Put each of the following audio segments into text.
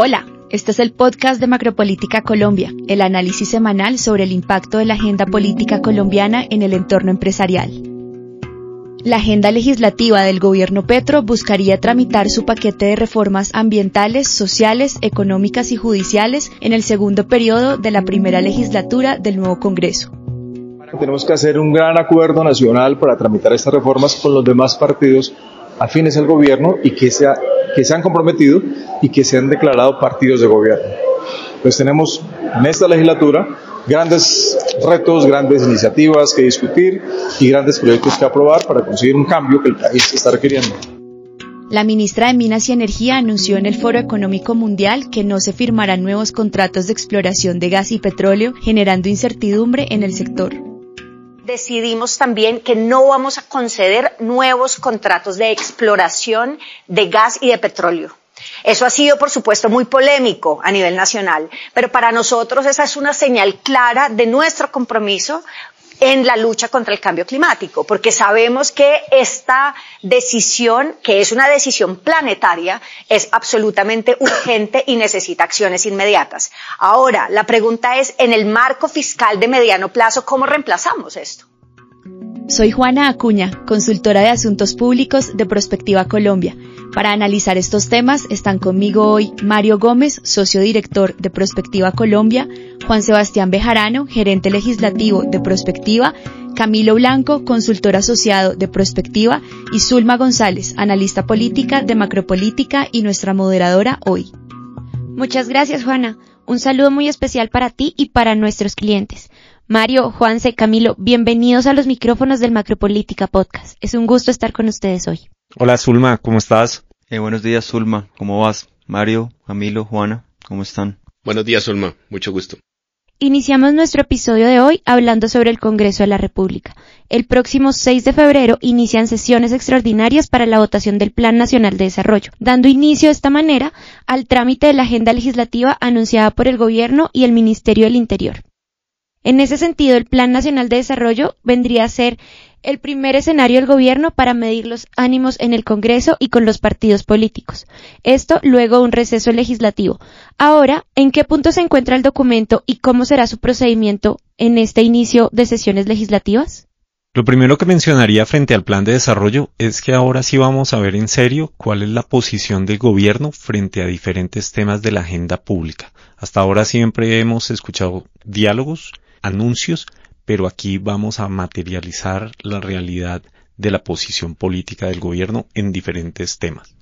Hola, este es el podcast de Macropolítica Colombia, el análisis semanal sobre el impacto de la agenda política colombiana en el entorno empresarial. La agenda legislativa del gobierno Petro buscaría tramitar su paquete de reformas ambientales, sociales, económicas y judiciales en el segundo periodo de la primera legislatura del nuevo Congreso. Tenemos que hacer un gran acuerdo nacional para tramitar estas reformas con los demás partidos afines al gobierno y que, sea, que se han comprometido y que se han declarado partidos de gobierno. Entonces tenemos en esta legislatura grandes retos, grandes iniciativas que discutir y grandes proyectos que aprobar para conseguir un cambio que el país está requiriendo. La ministra de Minas y Energía anunció en el Foro Económico Mundial que no se firmarán nuevos contratos de exploración de gas y petróleo, generando incertidumbre en el sector decidimos también que no vamos a conceder nuevos contratos de exploración de gas y de petróleo. Eso ha sido, por supuesto, muy polémico a nivel nacional, pero para nosotros esa es una señal clara de nuestro compromiso en la lucha contra el cambio climático, porque sabemos que esta decisión, que es una decisión planetaria, es absolutamente urgente y necesita acciones inmediatas. Ahora, la pregunta es, en el marco fiscal de mediano plazo, ¿cómo reemplazamos esto? Soy Juana Acuña, consultora de Asuntos Públicos de Prospectiva Colombia. Para analizar estos temas están conmigo hoy Mario Gómez, socio director de Prospectiva Colombia, Juan Sebastián Bejarano, gerente legislativo de Prospectiva, Camilo Blanco, consultor asociado de Prospectiva, y Zulma González, analista política de Macropolítica y nuestra moderadora hoy. Muchas gracias, Juana. Un saludo muy especial para ti y para nuestros clientes. Mario, Juanse, Camilo, bienvenidos a los micrófonos del Macropolítica Podcast. Es un gusto estar con ustedes hoy. Hola Zulma, ¿cómo estás? Eh, buenos días Zulma, ¿cómo vas? Mario, Camilo, Juana, ¿cómo están? Buenos días Zulma, mucho gusto. Iniciamos nuestro episodio de hoy hablando sobre el Congreso de la República. El próximo 6 de febrero inician sesiones extraordinarias para la votación del Plan Nacional de Desarrollo, dando inicio de esta manera al trámite de la agenda legislativa anunciada por el Gobierno y el Ministerio del Interior. En ese sentido, el Plan Nacional de Desarrollo vendría a ser el primer escenario del gobierno para medir los ánimos en el Congreso y con los partidos políticos. Esto luego un receso legislativo. Ahora, ¿en qué punto se encuentra el documento y cómo será su procedimiento en este inicio de sesiones legislativas? Lo primero que mencionaría frente al plan de desarrollo es que ahora sí vamos a ver en serio cuál es la posición del gobierno frente a diferentes temas de la agenda pública. Hasta ahora siempre hemos escuchado diálogos, anuncios, pero aquí vamos a materializar la realidad de la posición política del gobierno en diferentes temas.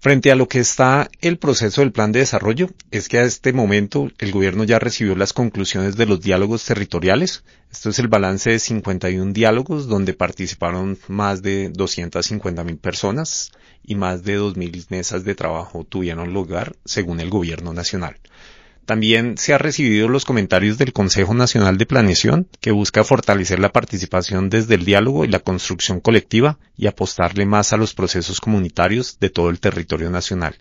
Frente a lo que está el proceso del plan de desarrollo, es que a este momento el gobierno ya recibió las conclusiones de los diálogos territoriales. Esto es el balance de 51 diálogos donde participaron más de 250 mil personas y más de 2.000 mesas de trabajo tuvieron lugar según el gobierno nacional. También se ha recibido los comentarios del Consejo Nacional de Planeación, que busca fortalecer la participación desde el diálogo y la construcción colectiva y apostarle más a los procesos comunitarios de todo el territorio nacional.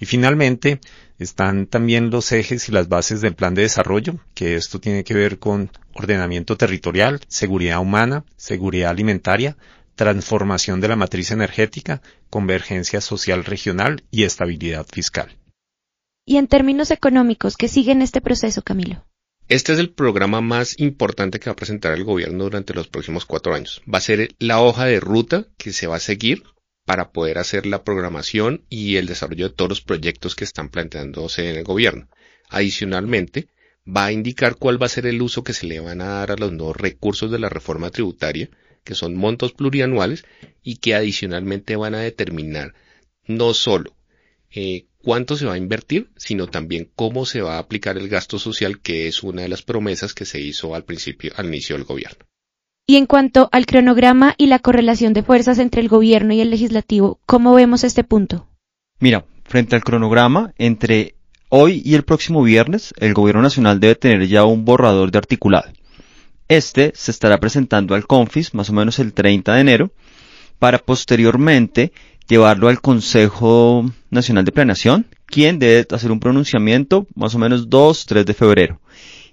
Y finalmente, están también los ejes y las bases del plan de desarrollo, que esto tiene que ver con ordenamiento territorial, seguridad humana, seguridad alimentaria, transformación de la matriz energética, convergencia social regional y estabilidad fiscal. Y en términos económicos, ¿qué sigue en este proceso, Camilo? Este es el programa más importante que va a presentar el gobierno durante los próximos cuatro años. Va a ser la hoja de ruta que se va a seguir para poder hacer la programación y el desarrollo de todos los proyectos que están planteándose en el gobierno. Adicionalmente, va a indicar cuál va a ser el uso que se le van a dar a los nuevos recursos de la reforma tributaria, que son montos plurianuales y que adicionalmente van a determinar no solo eh, cuánto se va a invertir, sino también cómo se va a aplicar el gasto social, que es una de las promesas que se hizo al principio, al inicio del gobierno. Y en cuanto al cronograma y la correlación de fuerzas entre el gobierno y el legislativo, ¿cómo vemos este punto? Mira, frente al cronograma, entre hoy y el próximo viernes, el gobierno nacional debe tener ya un borrador de articulado. Este se estará presentando al CONFIS más o menos el 30 de enero para posteriormente llevarlo al Consejo Nacional de Planeación, quien debe hacer un pronunciamiento más o menos 2-3 de febrero.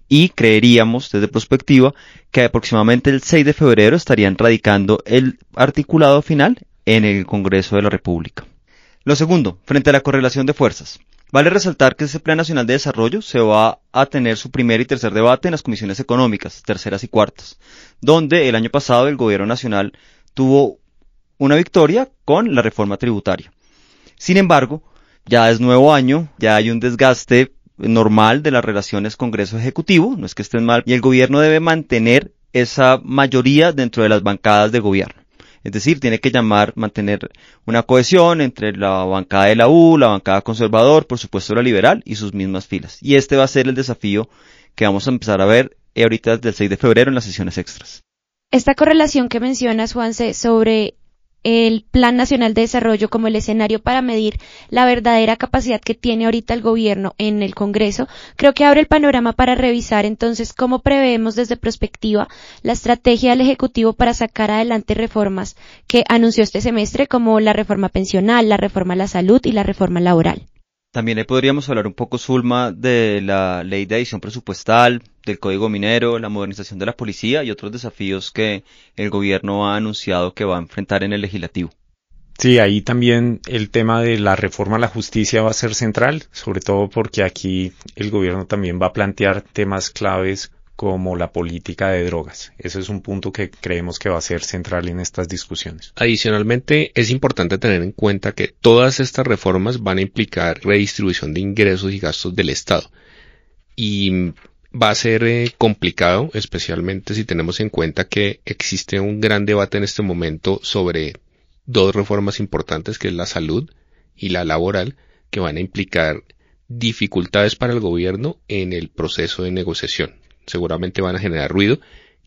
Y creeríamos desde perspectiva que aproximadamente el 6 de febrero estarían radicando el articulado final en el Congreso de la República. Lo segundo, frente a la correlación de fuerzas. Vale resaltar que ese Plan Nacional de Desarrollo se va a tener su primer y tercer debate en las comisiones económicas, terceras y cuartas, donde el año pasado el Gobierno Nacional tuvo una victoria con la reforma tributaria. Sin embargo, ya es nuevo año, ya hay un desgaste normal de las relaciones Congreso-Ejecutivo, no es que estén mal, y el gobierno debe mantener esa mayoría dentro de las bancadas de gobierno. Es decir, tiene que llamar, mantener una cohesión entre la bancada de la U, la bancada conservador, por supuesto la liberal y sus mismas filas. Y este va a ser el desafío que vamos a empezar a ver ahorita desde el 6 de febrero en las sesiones extras. Esta correlación que mencionas, Juanse, sobre el Plan Nacional de Desarrollo como el escenario para medir la verdadera capacidad que tiene ahorita el gobierno en el Congreso, creo que abre el panorama para revisar entonces cómo preveemos desde perspectiva la estrategia del Ejecutivo para sacar adelante reformas que anunció este semestre como la reforma pensional, la reforma a la salud y la reforma laboral. También podríamos hablar un poco, Zulma, de la ley de edición presupuestal, del código minero, la modernización de la policía y otros desafíos que el gobierno ha anunciado que va a enfrentar en el legislativo. Sí, ahí también el tema de la reforma a la justicia va a ser central, sobre todo porque aquí el gobierno también va a plantear temas claves como la política de drogas. Ese es un punto que creemos que va a ser central en estas discusiones. Adicionalmente, es importante tener en cuenta que todas estas reformas van a implicar redistribución de ingresos y gastos del Estado. Y va a ser eh, complicado, especialmente si tenemos en cuenta que existe un gran debate en este momento sobre dos reformas importantes, que es la salud y la laboral, que van a implicar dificultades para el gobierno en el proceso de negociación seguramente van a generar ruido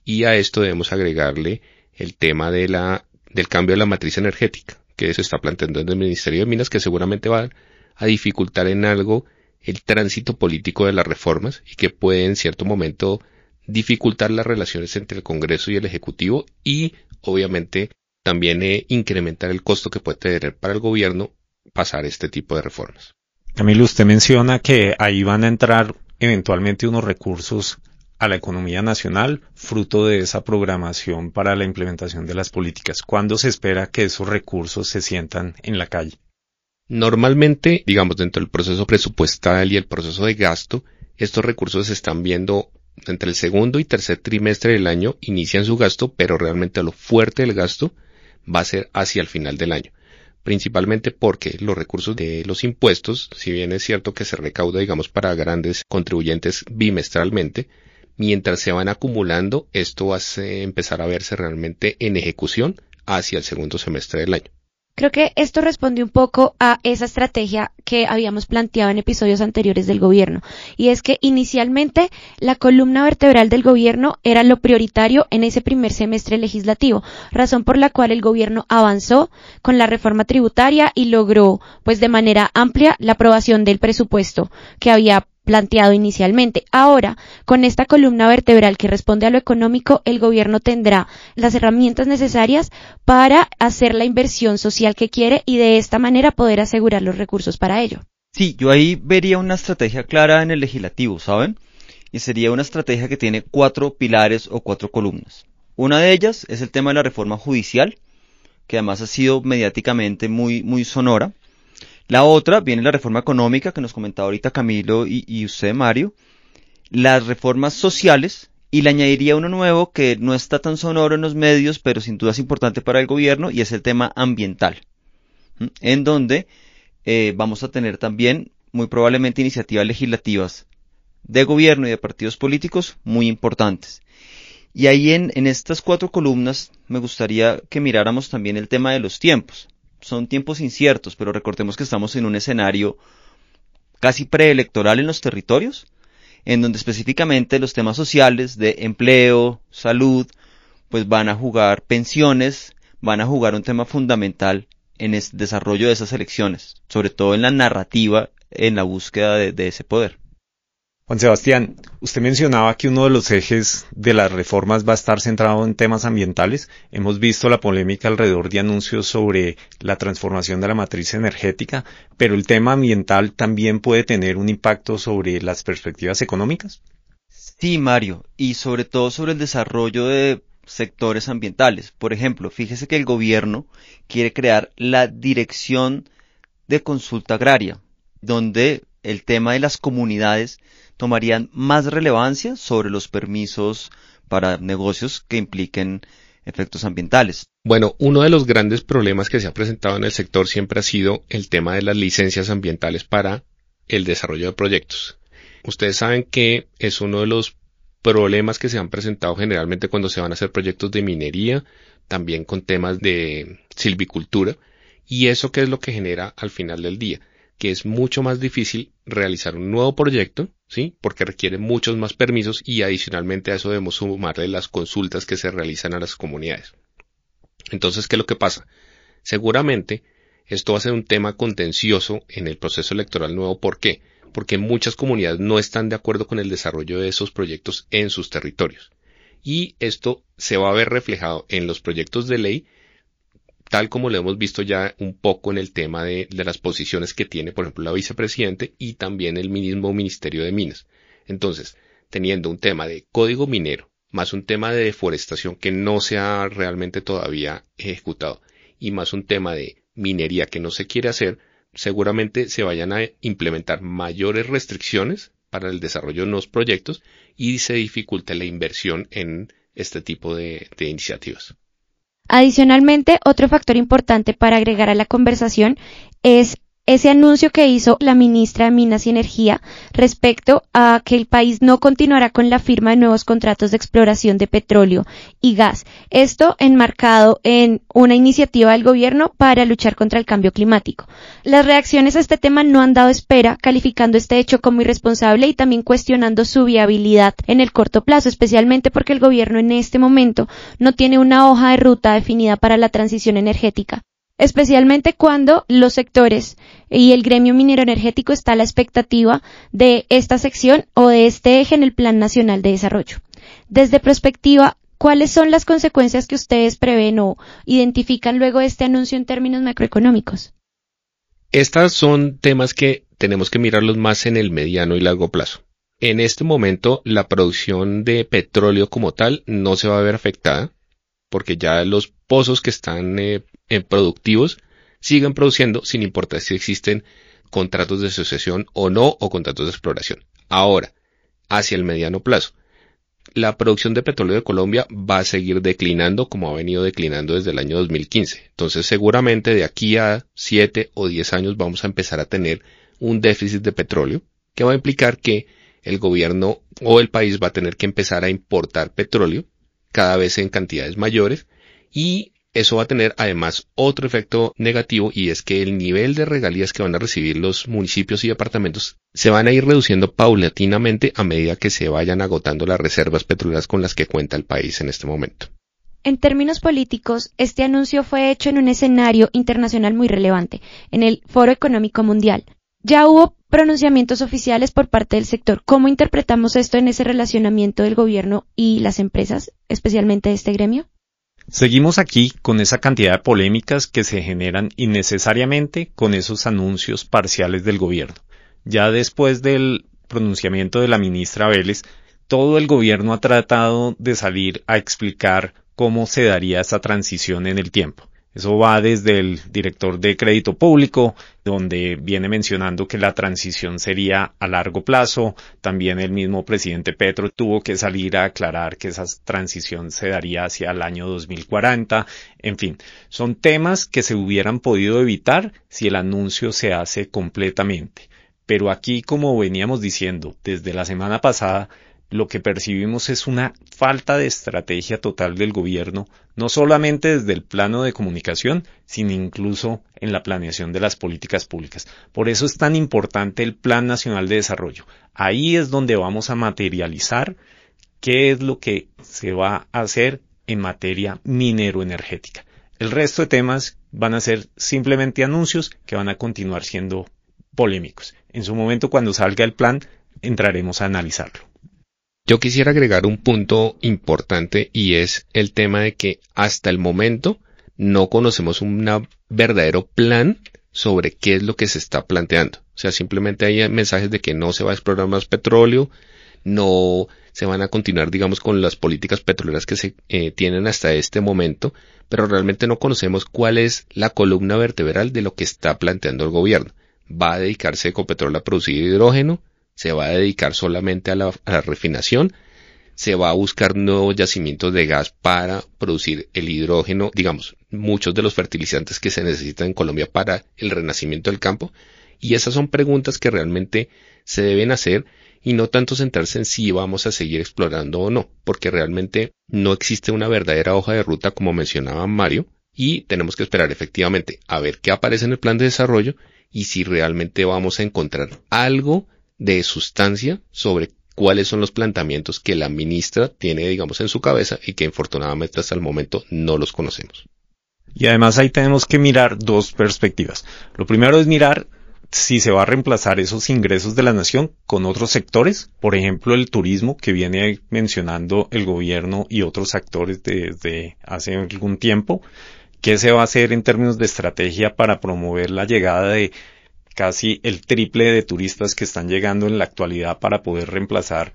y a esto debemos agregarle el tema de la, del cambio de la matriz energética que se está planteando en el Ministerio de Minas que seguramente va a dificultar en algo el tránsito político de las reformas y que puede en cierto momento dificultar las relaciones entre el Congreso y el Ejecutivo y obviamente también eh, incrementar el costo que puede tener para el gobierno pasar este tipo de reformas. Camilo, usted menciona que ahí van a entrar eventualmente unos recursos a la economía nacional, fruto de esa programación para la implementación de las políticas? ¿Cuándo se espera que esos recursos se sientan en la calle? Normalmente, digamos, dentro del proceso presupuestal y el proceso de gasto, estos recursos se están viendo entre el segundo y tercer trimestre del año, inician su gasto, pero realmente lo fuerte del gasto va a ser hacia el final del año. Principalmente porque los recursos de los impuestos, si bien es cierto que se recauda, digamos, para grandes contribuyentes bimestralmente, mientras se van acumulando, esto va a empezar a verse realmente en ejecución hacia el segundo semestre del año. Creo que esto responde un poco a esa estrategia que habíamos planteado en episodios anteriores del gobierno. Y es que inicialmente la columna vertebral del gobierno era lo prioritario en ese primer semestre legislativo, razón por la cual el gobierno avanzó con la reforma tributaria y logró, pues de manera amplia, la aprobación del presupuesto que había planteado inicialmente. Ahora, con esta columna vertebral que responde a lo económico, el gobierno tendrá las herramientas necesarias para hacer la inversión social que quiere y de esta manera poder asegurar los recursos para ello. Sí, yo ahí vería una estrategia clara en el legislativo, ¿saben? Y sería una estrategia que tiene cuatro pilares o cuatro columnas. Una de ellas es el tema de la reforma judicial, que además ha sido mediáticamente muy, muy sonora. La otra viene la reforma económica que nos comentaba ahorita Camilo y, usted, Mario. Las reformas sociales, y le añadiría uno nuevo que no está tan sonoro en los medios, pero sin duda es importante para el gobierno, y es el tema ambiental, en donde eh, vamos a tener también muy probablemente iniciativas legislativas de gobierno y de partidos políticos muy importantes. Y ahí en, en estas cuatro columnas me gustaría que miráramos también el tema de los tiempos son tiempos inciertos, pero recordemos que estamos en un escenario casi preelectoral en los territorios, en donde específicamente los temas sociales de empleo, salud, pues van a jugar pensiones, van a jugar un tema fundamental en el desarrollo de esas elecciones, sobre todo en la narrativa, en la búsqueda de, de ese poder. Juan Sebastián, usted mencionaba que uno de los ejes de las reformas va a estar centrado en temas ambientales. Hemos visto la polémica alrededor de anuncios sobre la transformación de la matriz energética, pero el tema ambiental también puede tener un impacto sobre las perspectivas económicas. Sí, Mario, y sobre todo sobre el desarrollo de sectores ambientales. Por ejemplo, fíjese que el gobierno quiere crear la Dirección de Consulta Agraria, donde el tema de las comunidades tomarían más relevancia sobre los permisos para negocios que impliquen efectos ambientales. Bueno, uno de los grandes problemas que se ha presentado en el sector siempre ha sido el tema de las licencias ambientales para el desarrollo de proyectos. Ustedes saben que es uno de los problemas que se han presentado generalmente cuando se van a hacer proyectos de minería, también con temas de silvicultura, y eso que es lo que genera al final del día, que es mucho más difícil realizar un nuevo proyecto, ¿sí? Porque requiere muchos más permisos y adicionalmente a eso debemos sumarle las consultas que se realizan a las comunidades. Entonces, ¿qué es lo que pasa? Seguramente esto va a ser un tema contencioso en el proceso electoral nuevo. ¿Por qué? Porque muchas comunidades no están de acuerdo con el desarrollo de esos proyectos en sus territorios. Y esto se va a ver reflejado en los proyectos de ley, tal como lo hemos visto ya un poco en el tema de, las posiciones que tiene, por ejemplo, la vicepresidente y también el mismo Ministerio de Minas. Entonces, teniendo un tema de código minero, más un tema de deforestación que no se ha realmente todavía ejecutado, y más un tema de minería que no se quiere hacer, seguramente se vayan a implementar mayores restricciones para el desarrollo de nuevos proyectos y se dificulte la inversión en este tipo de iniciativas. Adicionalmente, otro factor importante para agregar a la conversación es ese anuncio que hizo la ministra de Minas y Energía respecto a que el país no continuará con la firma de nuevos contratos de exploración de petróleo y gas. Esto enmarcado en una iniciativa del gobierno para luchar contra el cambio climático. Las reacciones a este tema no han dado espera, calificando este hecho como irresponsable y también cuestionando su viabilidad en el corto plazo, especialmente porque el gobierno en este momento no tiene una hoja de ruta definida para la transición energética especialmente cuando los sectores y el gremio minero energético está a la expectativa de esta sección o de este eje en el Plan Nacional de Desarrollo. Desde perspectiva, ¿cuáles son las consecuencias que ustedes prevén o identifican luego de este anuncio en términos macroeconómicos? Estos son temas que tenemos que mirarlos más en el mediano y largo plazo. En este momento, la producción de petróleo como tal no se va a ver afectada porque ya los pozos que están eh, productivos siguen produciendo sin importar si existen contratos de asociación o no o contratos de exploración. Ahora, hacia el mediano plazo, la producción de petróleo de Colombia va a seguir declinando como ha venido declinando desde el año 2015. Entonces seguramente de aquí a 7 o 10 años vamos a empezar a tener un déficit de petróleo que va a implicar que el gobierno o el país va a tener que empezar a importar petróleo cada vez en cantidades mayores y eso va a tener además otro efecto negativo y es que el nivel de regalías que van a recibir los municipios y departamentos se van a ir reduciendo paulatinamente a medida que se vayan agotando las reservas petroleras con las que cuenta el país en este momento. En términos políticos, este anuncio fue hecho en un escenario internacional muy relevante, en el Foro Económico Mundial. Ya hubo pronunciamientos oficiales por parte del sector. ¿Cómo interpretamos esto en ese relacionamiento del gobierno y las empresas, especialmente este gremio? Seguimos aquí con esa cantidad de polémicas que se generan innecesariamente con esos anuncios parciales del gobierno. Ya después del pronunciamiento de la ministra Vélez, todo el gobierno ha tratado de salir a explicar cómo se daría esa transición en el tiempo. Eso va desde el director de crédito público, donde viene mencionando que la transición sería a largo plazo. También el mismo presidente Petro tuvo que salir a aclarar que esa transición se daría hacia el año 2040. En fin, son temas que se hubieran podido evitar si el anuncio se hace completamente. Pero aquí, como veníamos diciendo desde la semana pasada, lo que percibimos es una falta de estrategia total del gobierno, no solamente desde el plano de comunicación, sino incluso en la planeación de las políticas públicas. Por eso es tan importante el Plan Nacional de Desarrollo. Ahí es donde vamos a materializar qué es lo que se va a hacer en materia minero-energética. El resto de temas van a ser simplemente anuncios que van a continuar siendo polémicos. En su momento, cuando salga el plan, entraremos a analizarlo. Yo quisiera agregar un punto importante y es el tema de que hasta el momento no conocemos un verdadero plan sobre qué es lo que se está planteando. O sea, simplemente hay mensajes de que no se va a explorar más petróleo, no se van a continuar, digamos, con las políticas petroleras que se eh, tienen hasta este momento, pero realmente no conocemos cuál es la columna vertebral de lo que está planteando el gobierno. va a dedicarse Ecopetrol a producir hidrógeno, se va a dedicar solamente a la, refinación, se va a buscar nuevos yacimientos de gas para producir el hidrógeno, digamos, muchos de los fertilizantes que se necesitan en Colombia para el renacimiento del campo. Y esas son preguntas que realmente se deben hacer y no tanto centrarse en si vamos a seguir explorando o no, porque realmente no existe una verdadera hoja de ruta como mencionaba Mario y tenemos que esperar efectivamente a ver qué aparece en el plan de desarrollo y si realmente vamos a encontrar algo de sustancia sobre cuáles son los planteamientos que la ministra tiene, digamos, en su cabeza y que infortunadamente hasta el momento no los conocemos. Y además ahí tenemos que mirar dos perspectivas. Lo primero es mirar si se va a reemplazar esos ingresos de la nación con otros sectores, por ejemplo el turismo que viene mencionando el gobierno y otros actores desde hace algún tiempo, qué se va a hacer en términos de estrategia para promover la llegada de casi el triple de turistas que están llegando en la actualidad para poder reemplazar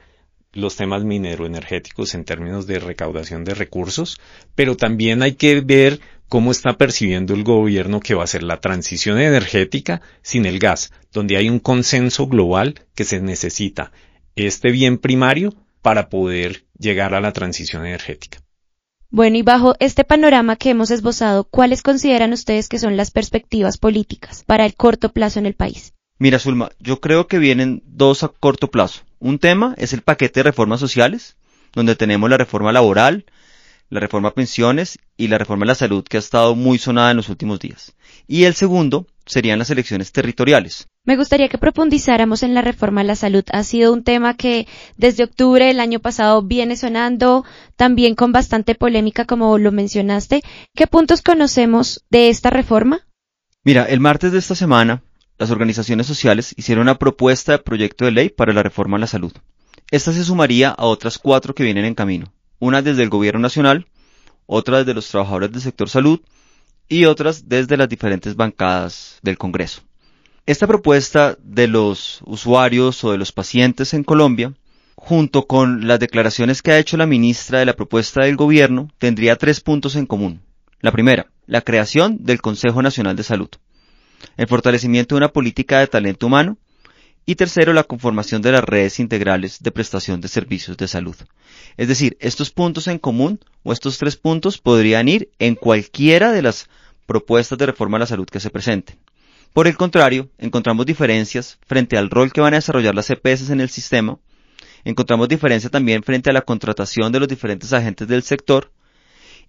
los temas mineroenergéticos en términos de recaudación de recursos, pero también hay que ver cómo está percibiendo el gobierno que va a ser la transición energética sin el gas, donde hay un consenso global que se necesita este bien primario para poder llegar a la transición energética. Bueno, y bajo este panorama que hemos esbozado, ¿cuáles consideran ustedes que son las perspectivas políticas para el corto plazo en el país? Mira, Zulma, yo creo que vienen dos a corto plazo. Un tema es el paquete de reformas sociales, donde tenemos la reforma laboral, la reforma a pensiones y la reforma a la salud que ha estado muy sonada en los últimos días. Y el segundo serían las elecciones territoriales. Me gustaría que profundizáramos en la reforma a la salud. Ha sido un tema que desde octubre del año pasado viene sonando también con bastante polémica, como lo mencionaste. ¿Qué puntos conocemos de esta reforma? Mira, el martes de esta semana, las organizaciones sociales hicieron una propuesta de proyecto de ley para la reforma a la salud. Esta se sumaría a otras cuatro que vienen en camino. Una desde el gobierno nacional, otra desde los trabajadores del sector salud y otras desde las diferentes bancadas del Congreso. Esta propuesta de los usuarios o de los pacientes en Colombia, junto con las declaraciones que ha hecho la ministra de la propuesta del gobierno, tendría tres puntos en común. La primera, la creación del Consejo Nacional de Salud. El fortalecimiento de una política de talento humano. Y tercero, la conformación de las redes integrales de prestación de servicios de salud. Es decir, estos puntos en común o estos tres puntos podrían ir en cualquiera de las propuestas de reforma a la salud que se presenten. Por el contrario, encontramos diferencias frente al rol que van a desarrollar las EPS en el sistema, encontramos diferencia también frente a la contratación de los diferentes agentes del sector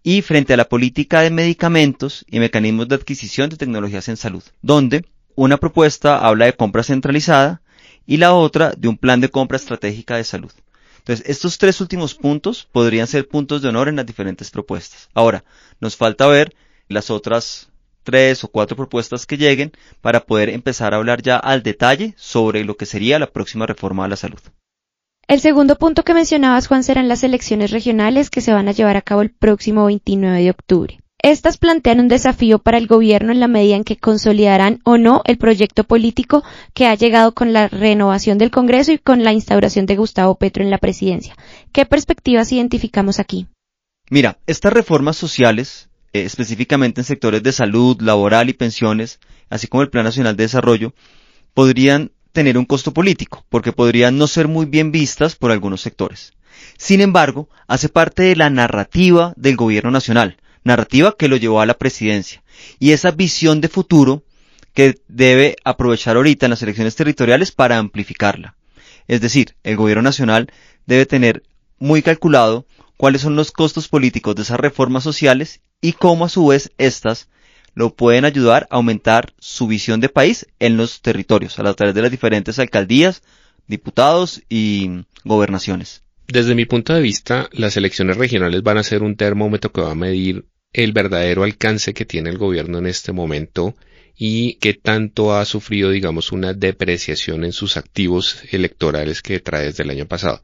y frente a la política de medicamentos y mecanismos de adquisición de tecnologías en salud, donde una propuesta habla de compra centralizada y la otra de un plan de compra estratégica de salud. Entonces, estos tres últimos puntos podrían ser puntos de honor en las diferentes propuestas. Ahora, nos falta ver las otras tres o cuatro propuestas que lleguen para poder empezar a hablar ya al detalle sobre lo que sería la próxima reforma a la salud. El segundo punto que mencionabas, Juan, serán las elecciones regionales que se van a llevar a cabo el próximo 29 de octubre. Estas plantean un desafío para el gobierno en la medida en que consolidarán o no el proyecto político que ha llegado con la renovación del Congreso y con la instauración de Gustavo Petro en la presidencia. ¿Qué perspectivas identificamos aquí? Mira, estas reformas sociales eh, específicamente en sectores de salud, laboral y pensiones, así como el Plan Nacional de Desarrollo, podrían tener un costo político, porque podrían no ser muy bien vistas por algunos sectores. Sin embargo, hace parte de la narrativa del gobierno nacional, narrativa que lo llevó a la presidencia, y esa visión de futuro que debe aprovechar ahorita en las elecciones territoriales para amplificarla. Es decir, el gobierno nacional debe tener muy calculado cuáles son los costos políticos de esas reformas sociales y cómo a su vez éstas lo pueden ayudar a aumentar su visión de país en los territorios, a través de las diferentes alcaldías, diputados y gobernaciones. Desde mi punto de vista, las elecciones regionales van a ser un termómetro que va a medir el verdadero alcance que tiene el gobierno en este momento y qué tanto ha sufrido, digamos, una depreciación en sus activos electorales que trae desde el año pasado.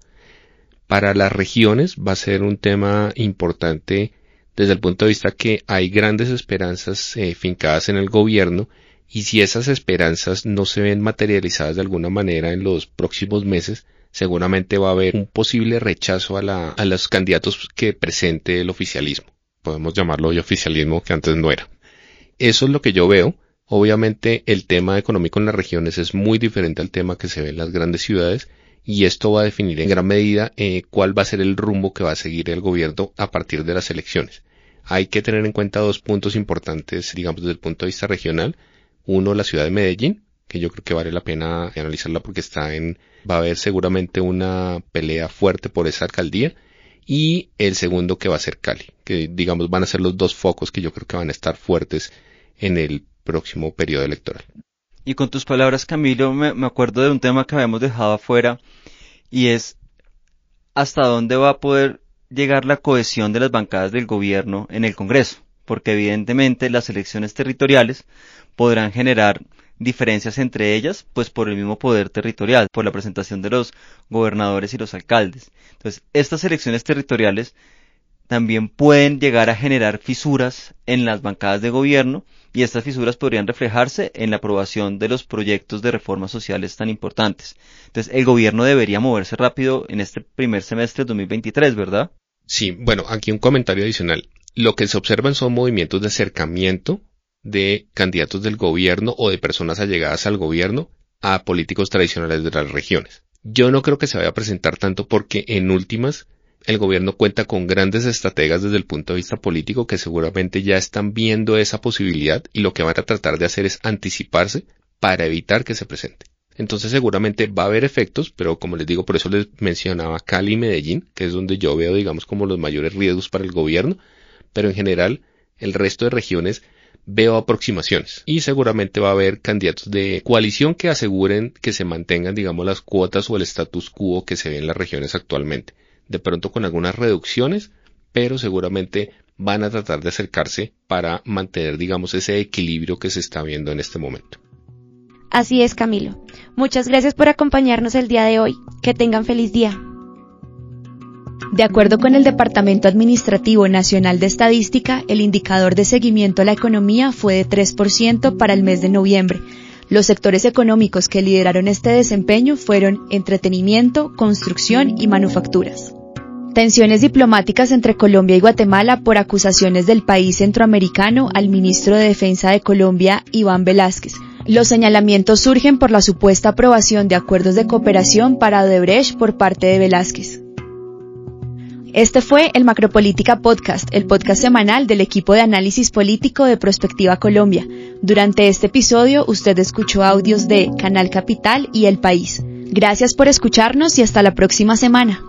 Para las regiones va a ser un tema importante desde el punto de vista que hay grandes esperanzas eh, fincadas en el gobierno y si esas esperanzas no se ven materializadas de alguna manera en los próximos meses, seguramente va a haber un posible rechazo a, la, a los candidatos que presente el oficialismo. Podemos llamarlo hoy oficialismo que antes no era. Eso es lo que yo veo. Obviamente el tema económico en las regiones es muy diferente al tema que se ve en las grandes ciudades y esto va a definir en gran medida eh, cuál va a ser el rumbo que va a seguir el gobierno a partir de las elecciones. Hay que tener en cuenta dos puntos importantes, digamos, desde el punto de vista regional. Uno, la ciudad de Medellín, que yo creo que vale la pena analizarla porque está en, va a haber seguramente una pelea fuerte por esa alcaldía. Y el segundo que va a ser Cali, que digamos van a ser los dos focos que yo creo que van a estar fuertes en el próximo periodo electoral. Y con tus palabras, Camilo, me, me acuerdo de un tema que habíamos dejado afuera y es hasta dónde va a poder llegar la cohesión de las bancadas del gobierno en el Congreso, porque evidentemente las elecciones territoriales podrán generar diferencias entre ellas, pues por el mismo poder territorial, por la presentación de los gobernadores y los alcaldes. Entonces, estas elecciones territoriales también pueden llegar a generar fisuras en las bancadas de gobierno y estas fisuras podrían reflejarse en la aprobación de los proyectos de reformas sociales tan importantes. Entonces, el gobierno debería moverse rápido en este primer semestre de 2023, ¿verdad? Sí, bueno, aquí un comentario adicional. Lo que se observan son movimientos de acercamiento de candidatos del gobierno o de personas allegadas al gobierno a políticos tradicionales de las regiones. Yo no creo que se vaya a presentar tanto porque en últimas el gobierno cuenta con grandes estrategas desde el punto de vista político que seguramente ya están viendo esa posibilidad y lo que van a tratar de hacer es anticiparse para evitar que se presente. Entonces seguramente va a haber efectos, pero como les digo, por eso les mencionaba Cali y Medellín, que es donde yo veo, digamos, como los mayores riesgos para el gobierno, pero en general el resto de regiones veo aproximaciones y seguramente va a haber candidatos de coalición que aseguren que se mantengan, digamos, las cuotas o el status quo que se ve en las regiones actualmente. De pronto con algunas reducciones, pero seguramente van a tratar de acercarse para mantener, digamos, ese equilibrio que se está viendo en este momento. Así es, Camilo. Muchas gracias por acompañarnos el día de hoy. Que tengan feliz día. De acuerdo con el Departamento Administrativo Nacional de Estadística, el indicador de seguimiento a la economía fue de 3% para el mes de noviembre. Los sectores económicos que lideraron este desempeño fueron entretenimiento, construcción y manufacturas. Tensiones diplomáticas entre Colombia y Guatemala por acusaciones del país centroamericano al ministro de Defensa de Colombia, Iván Velázquez. Los señalamientos surgen por la supuesta aprobación de acuerdos de cooperación para Odebrecht por parte de Velázquez. Este fue el Macropolítica Podcast, el podcast semanal del equipo de análisis político de Prospectiva Colombia. Durante este episodio usted escuchó audios de Canal Capital y El País. Gracias por escucharnos y hasta la próxima semana.